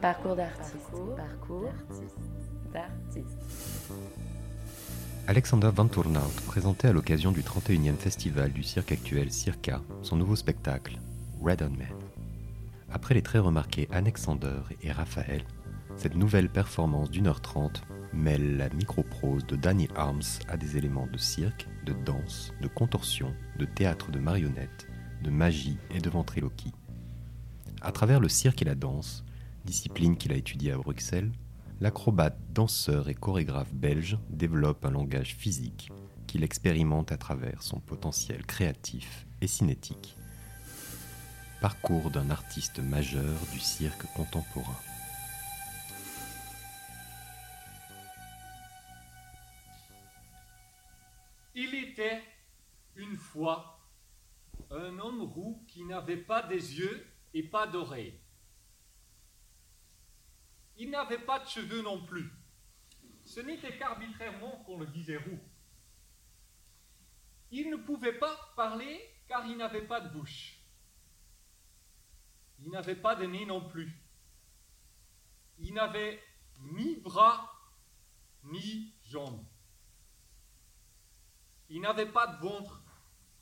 Parcours d'artiste. Parcours d'artiste. Alexander Van Tournout présentait à l'occasion du 31e festival du cirque actuel Circa son nouveau spectacle, Red on Man. Après les très remarqués Alexander et Raphaël, cette nouvelle performance d'une heure trente mêle la microprose de Danny Arms à des éléments de cirque, de danse, de contorsion, de théâtre de marionnettes, de magie et de ventriloquie. À travers le cirque et la danse, discipline qu'il a étudiée à Bruxelles, l'acrobate, danseur et chorégraphe belge développe un langage physique qu'il expérimente à travers son potentiel créatif et cinétique. Parcours d'un artiste majeur du cirque contemporain. Il était une fois un homme roux qui n'avait pas des yeux et pas d'oreilles. Il n'avait pas de cheveux non plus. Ce n'était qu'arbitrairement qu'on le disait roux. Il ne pouvait pas parler car il n'avait pas de bouche. Il n'avait pas de nez non plus. Il n'avait ni bras ni jambes. Il n'avait pas de ventre,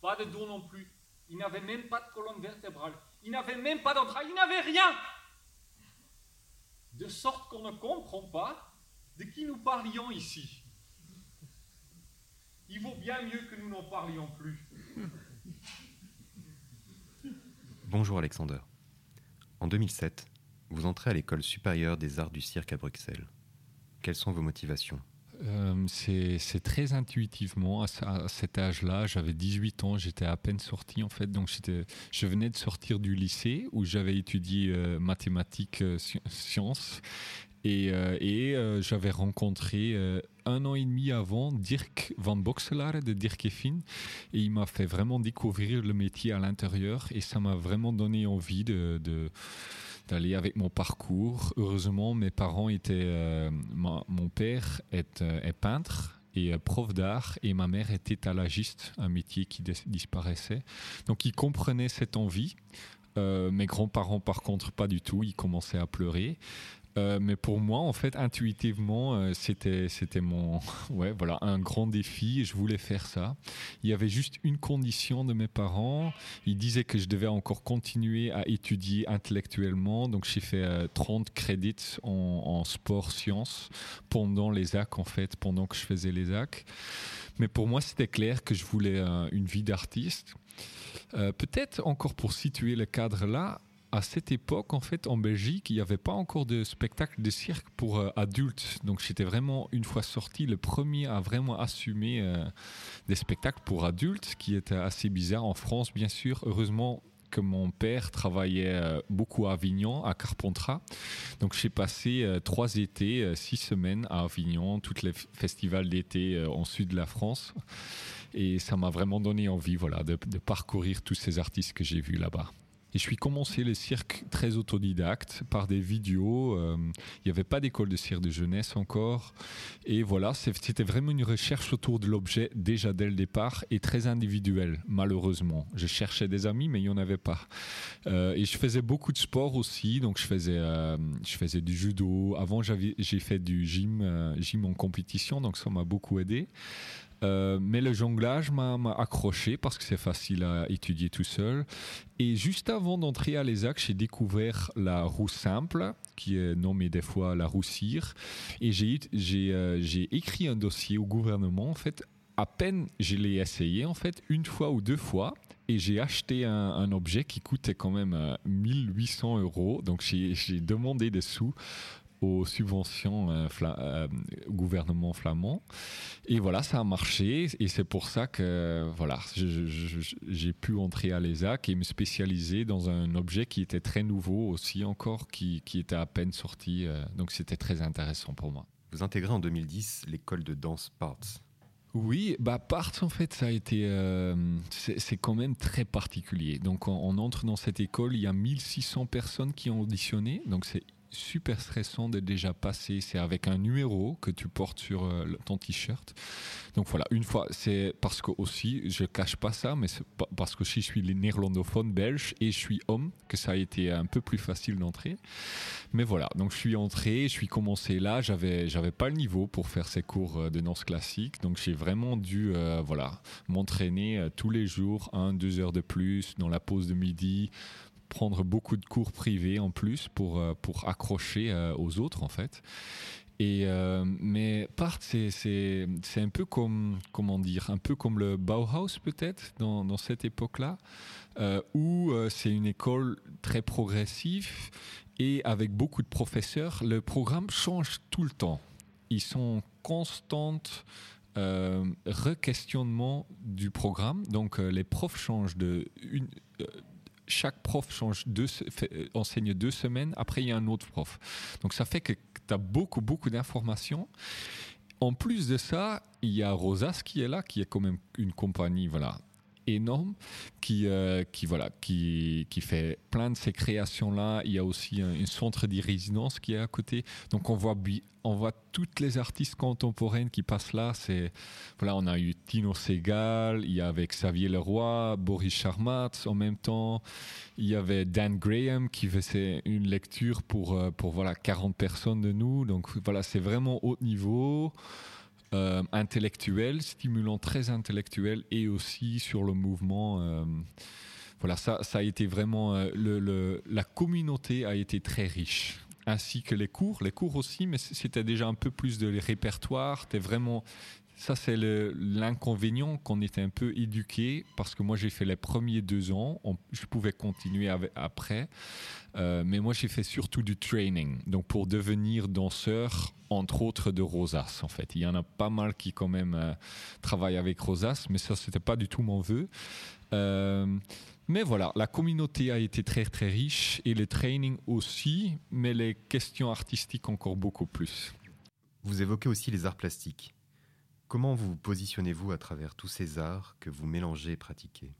pas de dos non plus. Il n'avait même pas de colonne vertébrale. Il n'avait même pas d'entrailles. Il n'avait rien. De sorte qu'on ne comprend pas de qui nous parlions ici. Il vaut bien mieux que nous n'en parlions plus. Bonjour Alexander. En 2007, vous entrez à l'école supérieure des arts du cirque à Bruxelles. Quelles sont vos motivations? Euh, c'est très intuitivement à, ce- à cet âge-là. J'avais 18 ans, j'étais à peine sorti en fait. Donc je venais de sortir du lycée où j'avais étudié euh, mathématiques, euh, sci- sciences. Et, j'avais rencontré un an et demi avant Dirk van Boxelaar de Dirk et Finn. Et il m'a fait vraiment découvrir le métier à l'intérieur. Et ça m'a vraiment donné envie de, d'aller avec mon parcours. Heureusement, mes parents étaient. euh, mon père est, euh, peintre et euh, prof d'art, et ma mère était talagiste, un métier qui dis- disparaissait. Donc, ils comprenaient cette envie. Mes grands-parents, par contre, pas du tout. Ils commençaient à pleurer. Euh, mais pour moi, en fait, intuitivement, euh, c'était c'était mon ouais voilà un grand défi. et Je voulais faire ça. Il y avait juste une condition de mes parents. Ils disaient que je devais encore continuer à étudier intellectuellement. Donc j'ai fait euh, 30 crédits en, sport sciences pendant les AC en fait, pendant que je faisais les AC. Mais pour moi, c'était clair que je voulais euh, une vie d'artiste. Peut-être encore pour situer le cadre là, à cette époque, en fait, en Belgique, il n'y avait pas encore de spectacle de cirque pour euh, adultes. Donc, j'étais vraiment, une fois sorti, le premier à vraiment assumer euh, des spectacles pour adultes, qui était assez bizarre en France, bien sûr. Heureusement que mon père travaillait euh, beaucoup à Avignon, à Carpentras. Donc, j'ai passé trois étés, six semaines à Avignon, tous les festivals d'été en sud de la France. Et ça m'a vraiment donné envie voilà, de parcourir tous ces artistes que j'ai vus là-bas. Et je suis commencé le cirque très autodidacte par des vidéos. euh, Il n'y avait pas d'école de cirque de jeunesse encore. Et voilà, c'était vraiment une recherche autour de l'objet déjà dès le départ et très individuelle, malheureusement. Je cherchais des amis, mais il n'y en avait pas. Euh, et je faisais beaucoup de sport aussi. Donc je faisais, euh, je faisais du judo. Avant, j'ai fait du gym, gym en compétition, donc ça m'a beaucoup aidé. Euh, mais le jonglage m'a accroché parce que c'est facile à étudier tout seul. Et juste avant d'entrer à l'ESAC, j'ai découvert la roue simple, qui est nommée des fois la roue cire. Et euh, j'ai écrit un dossier au gouvernement. En fait, à peine je l'ai essayé, en fait, une fois ou deux fois. Et j'ai acheté un, un objet qui coûtait quand même euh, 1800 euros. Donc j'ai demandé des sous aux subventions euh, fla- euh, gouvernement flamand. Et voilà, ça a marché. Et c'est pour ça que voilà, j'ai pu entrer à l'ESAC et me spécialiser dans un objet qui était très nouveau aussi encore, qui, qui était à peine sorti. euh, donc c'était très intéressant pour moi. Vous intégrez en 2010 l'école de danse Parts. Oui, bah Parts en fait, ça a été, euh, c'est c'est quand même très particulier. Donc on, on entre dans cette école, il y a 1600 personnes qui ont auditionné, donc c'est super stressant de déjà passer. C'est avec un numéro que tu portes sur euh, ton t-shirt. Donc voilà, une fois, c'est parce que aussi, je cache pas ça, mais c'est parce que je suis néerlandophone belge et je suis homme que ça a été un peu plus facile d'entrer. Mais voilà, donc je suis entré, je suis commencé là, j'avais j'avais pas le niveau pour faire ces cours euh, de danse classique, donc j'ai vraiment dû euh, voilà m'entraîner tous les jours, un, deux heures de plus dans la pause de midi prendre beaucoup de cours privés en plus pour, euh, pour accrocher euh, aux autres en fait. Et euh, mais part, c'est, un peu comme comment dire, un peu comme le Bauhaus peut-être dans, dans cette époque-là, où c'est une école très progressive et avec beaucoup de professeurs. Le programme change tout le temps. Ils sont constantes re-questionnement du programme. Donc les profs changent de chaque prof change euh, enseigne deux semaines, après il y a un autre prof. Donc ça fait que tu as beaucoup, beaucoup d'informations. En plus de ça, il y a Rosas qui est là, qui est quand même une compagnie voilà, énorme qui, euh, qui, voilà, qui, qui fait plein de ces créations-là. Il y a aussi un, centre de résidence qui est à côté. Donc on voit, on voit toutes les artistes contemporaines qui passent là. C'est, voilà, on a eu Tino Segal, il y avait Xavier Leroy, Boris Charmatz en même temps. Il y avait Dan Graham qui faisait une lecture pour, euh, pour voilà, 40 personnes de nous. Donc voilà, c'est vraiment haut niveau. Euh, intellectuel, stimulant très intellectuel et aussi sur le mouvement. Euh, voilà, ça, ça a été vraiment euh, la communauté a été très riche ainsi que les cours, les cours aussi, mais c'était déjà un peu plus de répertoire. C'était vraiment ça, c'est l'inconvénient qu'on était un peu éduqué parce que moi, j'ai fait les premiers deux ans. je pouvais continuer après. Euh, mais moi, j'ai fait surtout du training. Donc, pour devenir danseur, entre autres de Rosas, en fait. Il y en a pas mal qui, quand même, euh, travaillent avec Rosas, mais ça, c'était pas du tout mon vœu. Euh, mais voilà, la communauté a été très, très riche et le training aussi, mais les questions artistiques encore beaucoup plus. Vous évoquez aussi les arts plastiques. Comment vous positionnez-vous à travers tous ces arts que vous mélangez et pratiquez?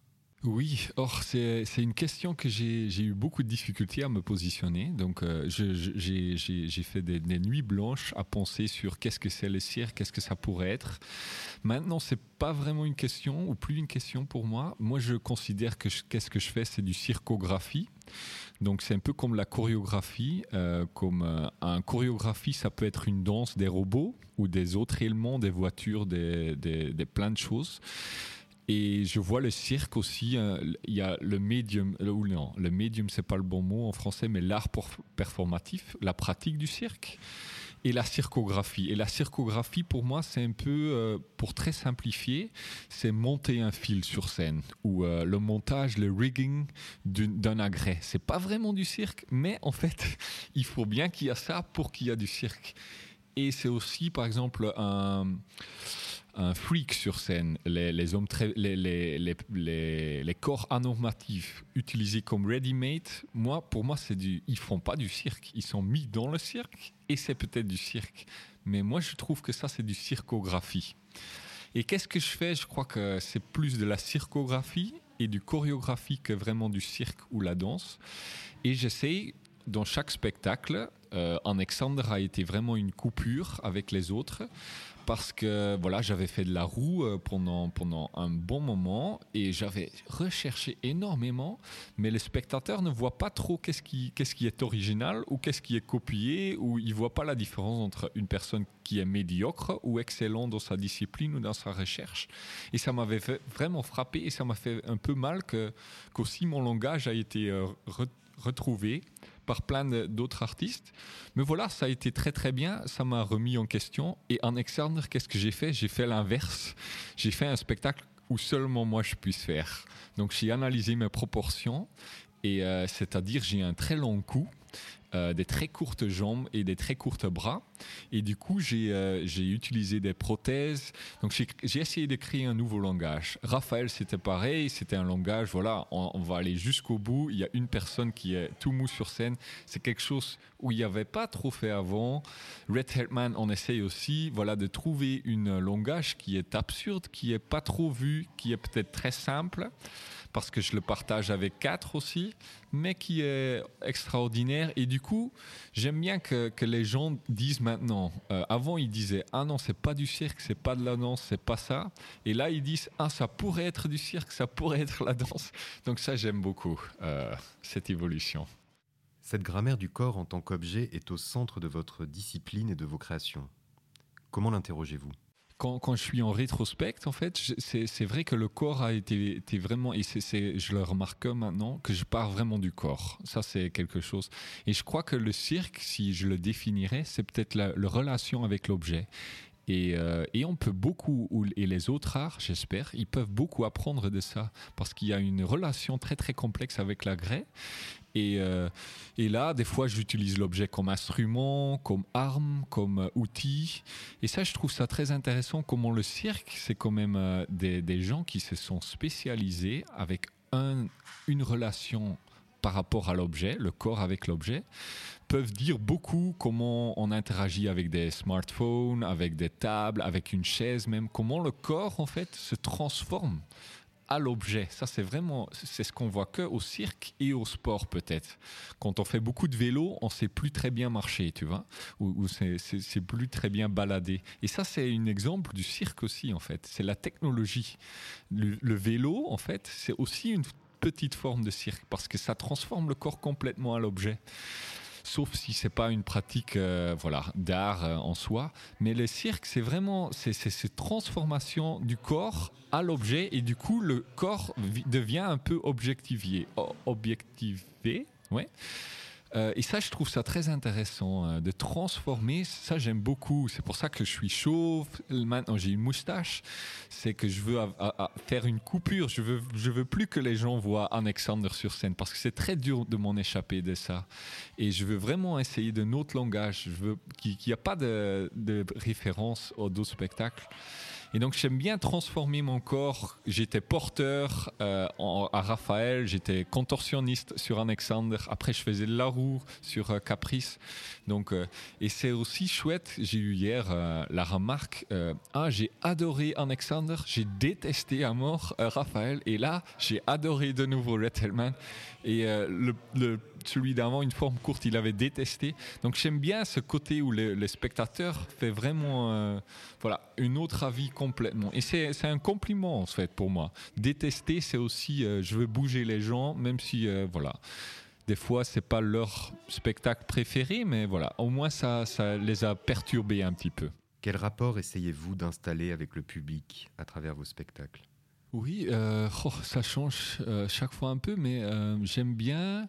Oui, or c'est une question que j'ai eu beaucoup de difficultés à me positionner. Donc euh, j'ai fait des, nuits blanches à penser sur qu'est-ce que c'est le cirque, qu'est-ce que ça pourrait être. Maintenant, c'est pas vraiment une question ou plus une question pour moi. Moi, je considère que qu'est-ce que je fais, c'est du circographie. Donc c'est un peu comme la chorégraphie. Euh, comme euh, un chorégraphie, ça peut être une danse des robots ou des autres éléments, des voitures, des, des, des plein de choses. Et je vois le cirque aussi. Hein, il y a le médium, euh, ou non, le médium, c'est pas le bon mot en français, mais l'art performatif, la pratique du cirque et la circographie. Et la circographie, pour moi, c'est un peu, euh, pour très simplifier, c'est monter un fil sur scène ou euh, le montage, le rigging d'un agrès. C'est pas vraiment du cirque, mais en fait, il faut bien qu'il y a ça pour qu'il y ait du cirque. Et c'est aussi, par exemple, un un freak sur scène, les, hommes très, les, corps anormatifs utilisés comme ready-made, moi, pour moi, c'est du, ils font pas du cirque, ils sont mis dans le cirque et c'est peut-être du cirque. Mais moi, je trouve que ça, c'est du circographie. Et qu'est-ce que je fais? Je crois que c'est plus de la circographie et du choréographie que vraiment du cirque ou la danse. Et j'essaie, dans chaque spectacle, euh, Alexandre a été vraiment une coupure avec les autres parce que voilà, j'avais fait de la roue euh, pendant, pendant un bon moment et j'avais recherché énormément, mais les spectateurs ne voient pas trop qu'est-ce qui, qu'est-ce qui est original ou qu'est-ce qui est copié, ou ils ne voient pas la différence entre une personne qui est médiocre ou excellent dans sa discipline ou dans sa recherche. Et ça m'avait vraiment frappé et ça m'a fait un peu mal que, qu'aussi mon langage a été euh, retrouvé par plein d'autres artistes. Mais voilà, ça a été très très bien, ça m'a remis en question. Et en externe, qu'est-ce que j'ai fait? J'ai fait l'inverse. J'ai fait un spectacle où seulement moi je puisse faire. Donc j'ai analysé mes proportions, et euh, c'est-à-dire j'ai un très long cou euh, des très courtes jambes et des très courts bras. Et du coup, j'ai euh, utilisé des prothèses. Donc, j'ai essayé de créer un nouveau langage. Raphaël, c'était pareil. C'était un langage, voilà, on, va aller jusqu'au bout. Il y a une personne qui est tout mou sur scène. C'est quelque chose où il n'y avait pas trop fait avant. Red Headman, on essaye aussi, voilà, de trouver un langage qui est absurde, qui est pas trop vu, qui est peut-être très simple parce que je le partage avec quatre aussi, mais qui est extraordinaire. Et du coup, j'aime bien que, les gens disent maintenant. Euh, avant, ils disaient ah non, c'est pas du cirque, c'est pas de la danse, c'est pas ça. Et là, ils disent ah ça pourrait être du cirque, ça pourrait être la danse. Donc ça, j'aime beaucoup euh, cette évolution. Cette grammaire du corps en tant qu'objet est au centre de votre discipline et de vos créations. Comment l'interrogez-vous? Quand, je suis en rétrospect, en fait, c'est vrai que le corps a été, vraiment, et je le remarque maintenant, que je pars vraiment du corps. Ça, c'est quelque chose. Et je crois que le cirque, si je le définirais, c'est peut-être la, relation avec l'objet. Et, euh, et, on peut beaucoup, et les autres arts, j'espère, ils peuvent beaucoup apprendre de ça, parce qu'il y a une relation très très complexe avec la grès. Et, euh, et là, des fois, j'utilise l'objet comme instrument, comme arme, comme euh, outil. Et ça, je trouve ça très intéressant, comment le cirque, c'est quand même des, gens qui se sont spécialisés avec un, une relation par rapport à l'objet, le corps avec l'objet, peuvent dire beaucoup comment on interagit avec des smartphones, avec des tables, avec une chaise même, comment le corps en fait se transforme à l'objet. Ça, c'est vraiment, c'est ce qu'on voit que au cirque et au sport peut-être. Quand on fait beaucoup de vélo, on sait plus très bien marcher, tu vois, ou, c'est plus très bien balader. Et ça, c'est un exemple du cirque aussi en fait. C'est la technologie. Le, le vélo, en fait, c'est aussi une petite forme de cirque parce que ça transforme le corps complètement à l'objet. Sauf si c'est pas une pratique euh, voilà d'art euh, en soi. Mais le cirque c'est vraiment c'est cette transformation du corps à l'objet et du coup le corps devient un peu objectivé objectivé ouais euh, et ça, je trouve ça très intéressant euh, de transformer. Ça, j'aime beaucoup. C'est pour ça que je suis chauve. Maintenant, j'ai une moustache. C'est que je veux faire une coupure. Je veux, je veux plus que les gens voient Alexander sur scène parce que c'est très dur de m'en échapper de ça. Et je veux vraiment essayer d'un autre langage. Je veux qu'il n'y a pas de, de référence aux deux spectacles. Et donc j'aime bien transformer mon corps. J'étais porteur euh, en, à Raphaël, j'étais contorsionniste sur Alexander. Après je faisais la roue sur euh, Caprice. Donc euh, et c'est aussi chouette. J'ai eu hier la remarque. Ah j'ai adoré Alexander, j'ai détesté à mort Raphaël. Et là j'ai adoré de nouveau Red Hellman. Et le celui d'avant, une forme courte, il avait détesté. Donc j'aime bien ce côté où le, le spectateur fait vraiment euh, voilà, un autre avis complètement. Et c'est un compliment en fait pour moi. Détester, c'est aussi euh, je veux bouger les gens, même si euh, voilà. Des fois, c'est pas leur spectacle préféré, mais voilà, au moins ça, ça les a perturbés un petit peu. Quel rapport essayez-vous d'installer avec le public à travers vos spectacles? Oui, euh, oh, ça change euh, chaque fois un peu, mais euh, j'aime bien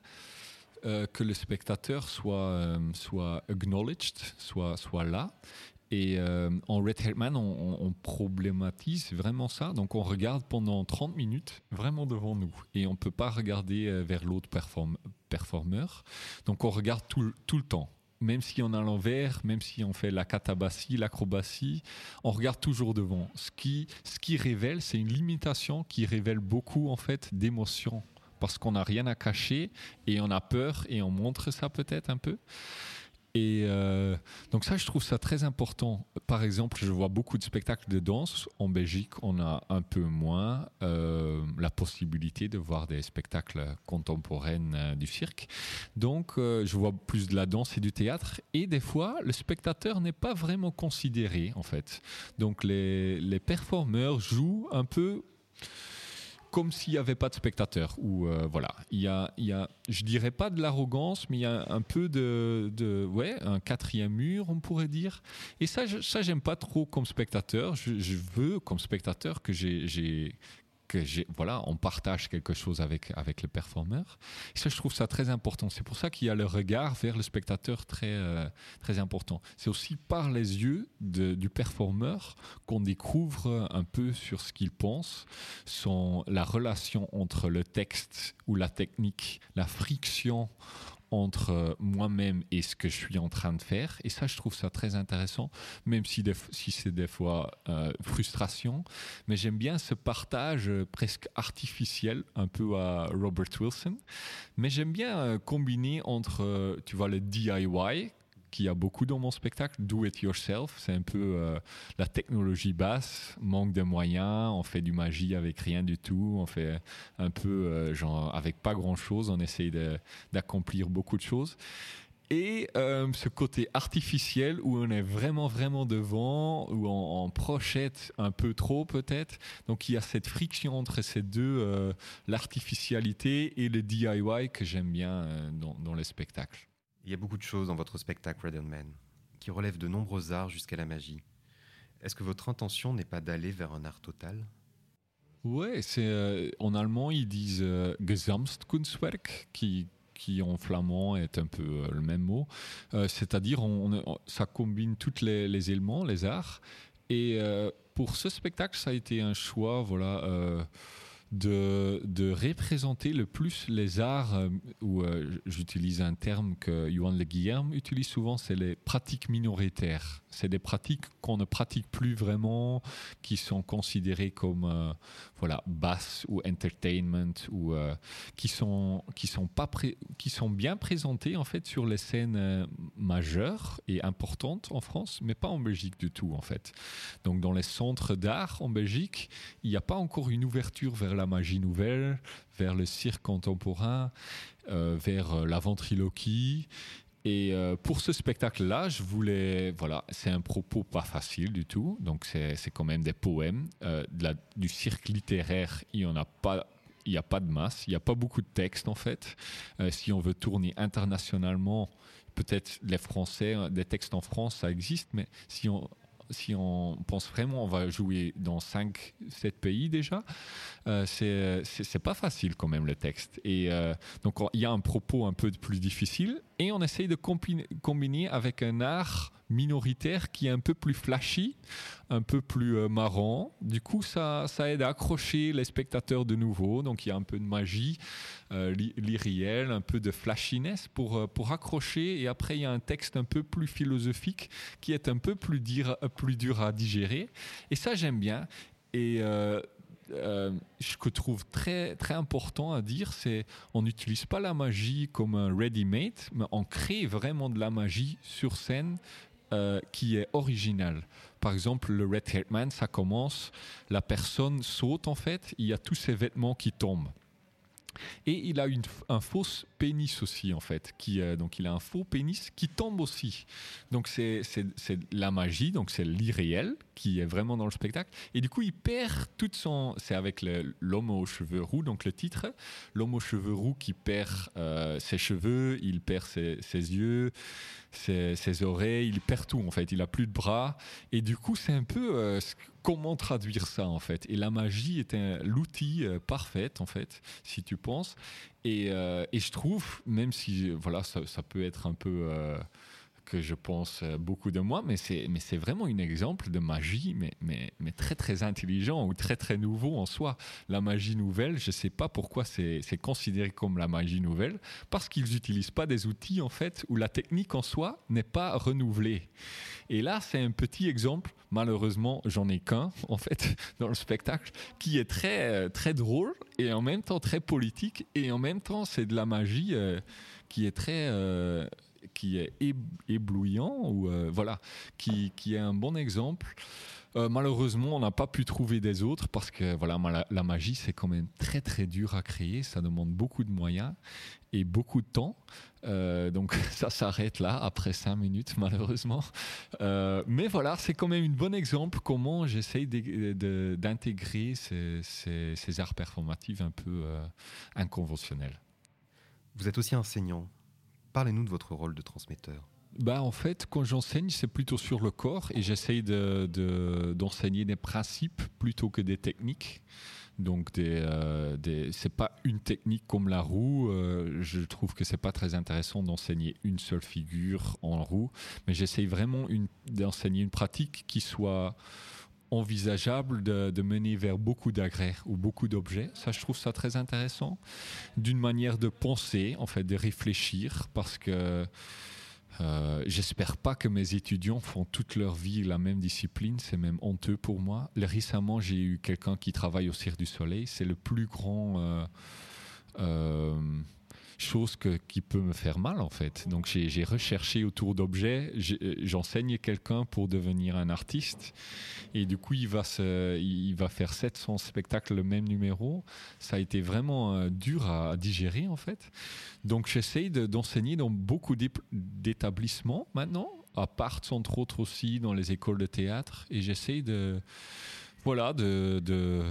euh, que le spectateur soit, euh, soit acknowledged, soit, soit là. Et euh, en Red Hatman, on, problématise vraiment ça. Donc on regarde pendant 30 minutes vraiment devant nous. Et on ne peut pas regarder vers l'autre perform performeur. Donc on regarde tout, tout le temps. Même si on a l'envers, même si on fait la catabatie, l'acrobatie, on regarde toujours devant. Ce qui, ce qui révèle, c'est une limitation qui révèle beaucoup en fait d'émotions parce qu'on n'a rien à cacher et on a peur et on montre ça peut-être un peu. Et euh, donc ça, je trouve ça très important. Par exemple, je vois beaucoup de spectacles de danse. En Belgique, on a un peu moins euh, la possibilité de voir des spectacles contemporains euh, du cirque. Donc, je vois plus de la danse et du théâtre. Et des fois, le spectateur n'est pas vraiment considéré, en fait. Donc, les, les performeurs jouent un peu comme s'il n'y avait pas de spectateurs. Ou euh, voilà, il y a, il y a, je dirais pas de l'arrogance, mais il y a un peu de, ouais, un quatrième mur, on pourrait dire. Et ça, je, ça, j'aime pas trop comme spectateur. Je, je veux comme spectateur que j'ai que voilà on partage quelque chose avec avec le performeur. Ça je trouve ça très important. C'est pour ça qu'il y a le regard vers le spectateur très euh, très important. C'est aussi par les yeux du performeur qu'on découvre un peu sur ce qu'il pense son la relation entre le texte ou la technique la friction entre moi-même et ce que je suis en train de faire. Et ça, je trouve ça très intéressant, même si, si c'est des fois euh, frustration. Mais j'aime bien ce partage presque artificiel, un peu à Robert Wilson. Mais j'aime bien euh, combiner entre, euh, tu vois, le DIY, qu'il y a beaucoup dans mon spectacle. Do it yourself, c'est un peu euh, la technologie basse, manque de moyens, on fait du magie avec rien du tout, on fait un peu euh, genre avec pas grand chose, on essaye d'accomplir beaucoup de choses et euh, ce côté artificiel où on est vraiment vraiment devant, où on, prochette un peu trop peut-être. Donc il y a cette friction entre ces deux, l'artificialité et le DIY que j'aime bien dans, les spectacles. Il y a beaucoup de choses dans votre spectacle Red Man qui relèvent de nombreux arts jusqu'à la magie. Est-ce que votre intention n'est pas d'aller vers un art total? Ouais, c'est en allemand ils disent Gesamtkunstwerk qui qui en flamand est un peu euh, le même mot. Euh, c'est-à-dire, ça combine tous les, éléments, les arts. Et euh, pour ce spectacle, ça a été un choix, voilà de, de, représenter le plus les arts, ou j'utilise un terme que Johan Le Guillerme utilise souvent, c'est les pratiques minoritaires. C'est des pratiques qu'on ne pratique plus vraiment, qui sont considérées comme euh, voilà basses ou entertainment ou euh, qui sont qui sont pas qui sont bien présentées en fait sur les scènes euh, majeures et importantes en France, mais pas en Belgique du tout en fait. Donc dans les centres d'art en Belgique, il n'y a pas encore une ouverture vers la magie nouvelle, vers le cirque contemporain, vers la ventriloquie et euh, pour ce spectacle-là, je voulais, voilà, c'est un propos pas facile du tout, donc c'est quand même des poèmes. Euh, du cirque littéraire, il n'y en a pas il n'y a pas de masse, il n'y a pas beaucoup de textes en fait. Euh, si on veut tourner internationalement, peut-être les Français, des textes en France, ça existe, mais si on, si on pense vraiment, on va jouer dans 5, 7 pays déjà, euh, c'est pas facile quand même le texte. Et euh, donc il y a un propos un peu plus difficile et on essaye de combiner avec un art minoritaire qui est un peu plus flashy, un peu plus euh, marrant. Du coup, ça, aide à accrocher les spectateurs de nouveau. Donc, il y a un peu de magie, euh, un peu de flashiness pour, euh, pour accrocher. Et après, il y a un texte un peu plus philosophique qui est un peu plus, dire, plus dur à digérer. Et ça, j'aime bien. Et ce que je trouve très, très important à dire, c'est on n'utilise pas la magie comme un ready-made, mais on crée vraiment de la magie sur scène euh, qui est original. Par exemple, le Red Haired Man, ça commence, la personne saute en fait, il y a tous ses vêtements qui tombent. Et il a un faux pénis aussi, en fait. Qui, euh, donc, il a un faux pénis qui tombe aussi. Donc, c'est la magie, donc c'est l'irréel qui est vraiment dans le spectacle. Et du coup, il perd toute son. C'est avec l'homme aux cheveux roux, donc le titre. L'homme aux cheveux roux qui perd euh, ses cheveux, il perd ses, yeux, ses, ses, oreilles, il perd tout, en fait. Il a plus de bras. Et du coup, c'est un peu. Euh, comment traduire ça en fait Et la magie est l'outil euh, parfait en fait, si tu penses. Et, euh, et, je trouve, même si voilà, ça, ça peut être un peu euh, que je pense beaucoup de moi, mais c'est mais c'est vraiment un exemple de magie, mais, mais mais très très intelligent ou très très nouveau en soi. La magie nouvelle, je sais pas pourquoi c'est considéré comme la magie nouvelle, parce qu'ils n'utilisent pas des outils en fait où la technique en soi n'est pas renouvelée. Et là, c'est un petit exemple. Malheureusement, j'en ai qu'un, en fait, dans le spectacle, qui est très, euh, très drôle et en même temps très politique. Et en même temps, c'est de la magie euh, qui est très. Euh, qui est éblouissant ou voilà qui, qui est un bon exemple euh, malheureusement, on n'a pas pu trouver des autres parce que voilà, la, magie, c'est quand même très très dur à créer. Ça demande beaucoup de moyens et beaucoup de temps. Euh, donc ça s'arrête là après cinq minutes malheureusement. Euh, mais voilà, c'est quand même un bon exemple comment j'essaye d'intégrer ces, arts performatifs un peu inconventionnels. Vous êtes aussi enseignant. Parlez-nous de votre rôle de transmetteur bah, en fait, quand j'enseigne, c'est plutôt sur le corps et j'essaye d'enseigner de, des principes plutôt que des techniques. Donc, des, euh, c'est pas une technique comme la roue. Euh, je trouve que c'est pas très intéressant d'enseigner une seule figure en roue, mais j'essaye vraiment d'enseigner une pratique qui soit envisageable de, mener vers beaucoup d'agraires ou beaucoup d'objets. Ça, je trouve ça très intéressant. D'une manière de penser, en fait, de réfléchir, parce que euh, j'espère pas que mes étudiants font toute leur vie la même discipline, c'est même honteux pour moi. Récemment, j'ai eu quelqu'un qui travaille au Cirque du Soleil, c'est le plus grand. Euh, euh, chose qui peut me faire mal en fait. Donc j'ai recherché autour d'objets, euh, j'enseigne quelqu'un pour devenir un artiste et du coup il va, il va faire 700 spectacles le même numéro. Ça a été vraiment euh, dur à, digérer en fait. Donc j'essaye d'enseigner dans beaucoup d'établissements maintenant, à part entre autres aussi dans les écoles de théâtre et j'essaye de voilà, de, de,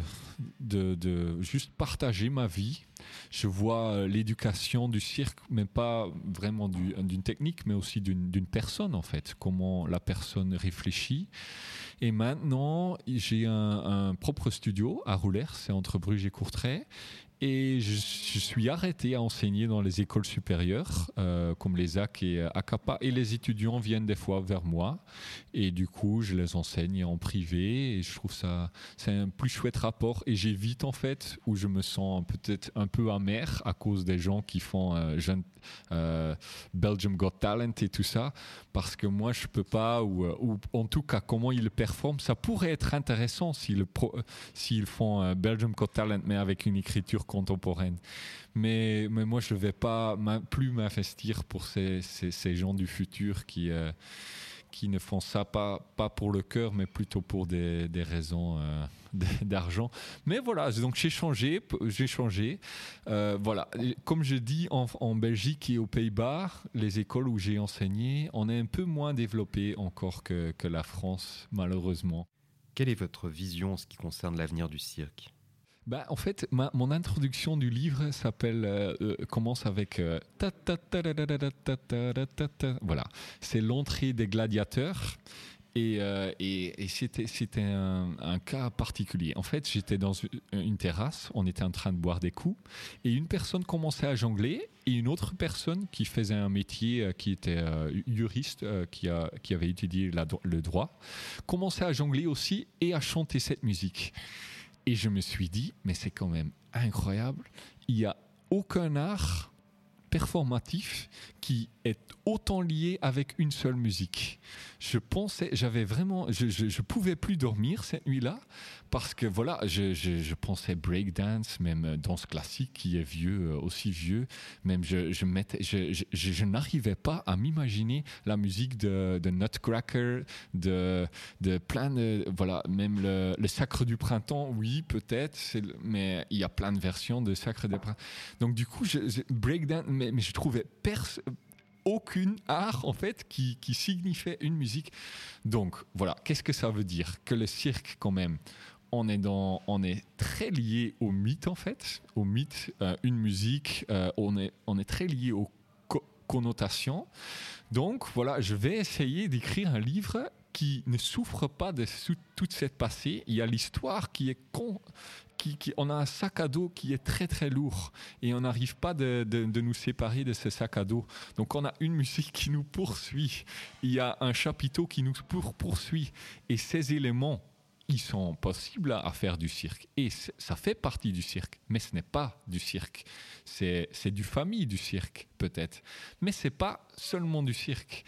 de, juste partager ma vie. Je vois euh, l'éducation du cirque, mais pas vraiment d'une technique, mais aussi d'une personne, en fait, comment la personne réfléchit. Et maintenant, j'ai un, propre studio à Roulers, c'est entre Bruges et Courtrai. Et je, suis arrêté à enseigner dans les écoles supérieures, euh, comme les AC et ACAPA. Et les étudiants viennent des fois vers moi. Et du coup, je les enseigne en privé. Et je trouve ça, c'est un plus chouette rapport. Et j'évite, en fait, où je me sens peut-être peu amer à cause des gens qui font euh, euh, Belgium Got Talent et tout ça. Parce que moi, je peux pas, ou, ou en tout cas, comment ils performent. Ça pourrait être intéressant s'ils, font Belgium Got Talent, mais avec une écriture contemporaine. Mais, mais moi, je vais pas plus m'investir pour ces, ces, gens du futur qui, euh, qui ne font ça pas, pas pour le cœur, mais plutôt pour des, des raisons euh, d'argent. Mais voilà, donc j'ai changé, j'ai changé. Euh, voilà, comme je dis, en, Belgique et aux Pays-Bas, les écoles où j'ai enseigné, on est un peu moins développé encore que, que la France, malheureusement. Quelle est votre vision en ce qui concerne l'avenir du cirque? Bah, en fait, mon introduction du livre s'appelle euh, commence avec voilà, c'est l'entrée des gladiateurs. Et, et, c'était, c'était un, cas particulier. En fait, j'étais dans une, terrasse, on était en train de boire des coups, et une personne commençait à jongler, et une autre personne qui faisait un métier, qui était juriste, qui, a, qui avait étudié le droit, commençait à jongler aussi et à chanter cette musique. Et je me suis dit, mais c'est quand même incroyable, il n'y a aucun art performatif qui est autant lié avec une seule musique. Je pensais, j'avais vraiment, je, je, pouvais plus dormir cette nuit-là parce que voilà, je, je, pensais breakdance, même danse classique qui est vieux, euh, aussi vieux. Même je, mettais, je, n'arrivais pas à m'imaginer la musique de, de, Nutcracker, de, de plein de, voilà, même le, le Sacre du printemps, oui, peut-être, mais il y a plein de versions de Sacre du printemps. Donc du coup, breakdance, mais, mais je trouvais pers aucune art en fait qui, qui signifiait une musique. Donc voilà, qu'est-ce que ça veut dire? Que le cirque quand même, on est, dans, on est très lié au mythe en fait, au mythe, euh, une musique, euh, on, est, on est très lié aux connotations. Donc voilà, je vais essayer d'écrire un livre qui ne souffre pas de toute cette passée. Il y a l'histoire qui est con, on a un sac à dos qui est très très lourd et on n'arrive pas de, nous séparer de ce sac à dos. Donc on a une musique qui nous poursuit, il y a un chapiteau qui nous poursuit et ces éléments, ils sont possibles à faire du cirque et ça fait partie du cirque, mais ce n'est pas du cirque. C'est du famille du cirque peut-être, mais c'est pas seulement du cirque.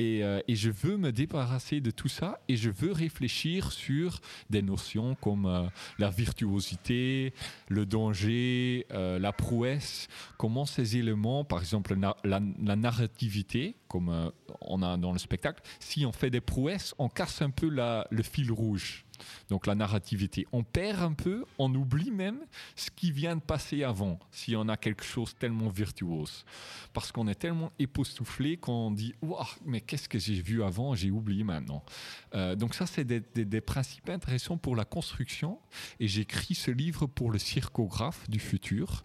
Euh, et, je veux me débarrasser de tout ça et je veux réfléchir sur des notions comme euh, la virtuosité, le danger, euh, la prouesse, comment ces éléments, par exemple la, narrativité, comme on a dans le spectacle, si on fait des prouesses, on casse un peu le fil rouge donc la narrativité. On perd un peu, on oublie même ce qui vient de passer avant, si on a quelque chose tellement virtuose. Parce qu'on est tellement époustouflé qu'on dit Waouh, mais qu'est-ce que j'ai vu avant J'ai oublié maintenant. Euh, donc, ça, c'est des, principes intéressants pour la construction. Et j'écris ce livre pour le circographe du futur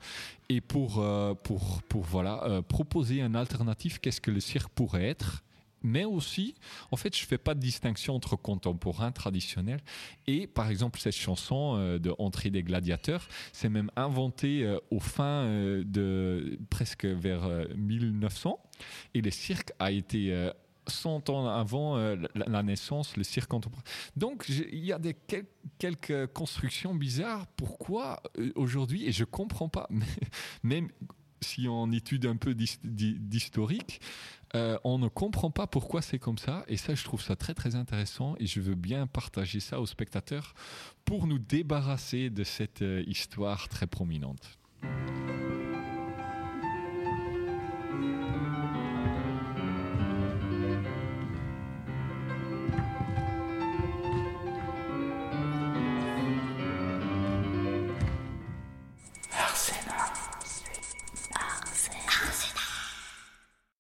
et pour, euh, pour, pour voilà, euh, proposer un alternatif qu'est-ce que le cirque pourrait être mais aussi, en fait, je fais pas de distinction entre contemporain, traditionnel. Et par exemple, cette chanson euh, de Entrée des gladiateurs, c'est même inventé euh, au fin euh, de presque vers 1900. Et le cirque a été 100 ans avant la, naissance, le cirque contemporain. Donc, il y a des, quelques constructions bizarres. Pourquoi aujourd'hui Et je comprends pas. Même si on étude un peu d'historique, euh, on ne comprend pas pourquoi c'est comme ça. Et ça, je trouve ça très très intéressant. Et je veux bien partager ça aux spectateurs pour nous débarrasser de cette euh, histoire très prominente.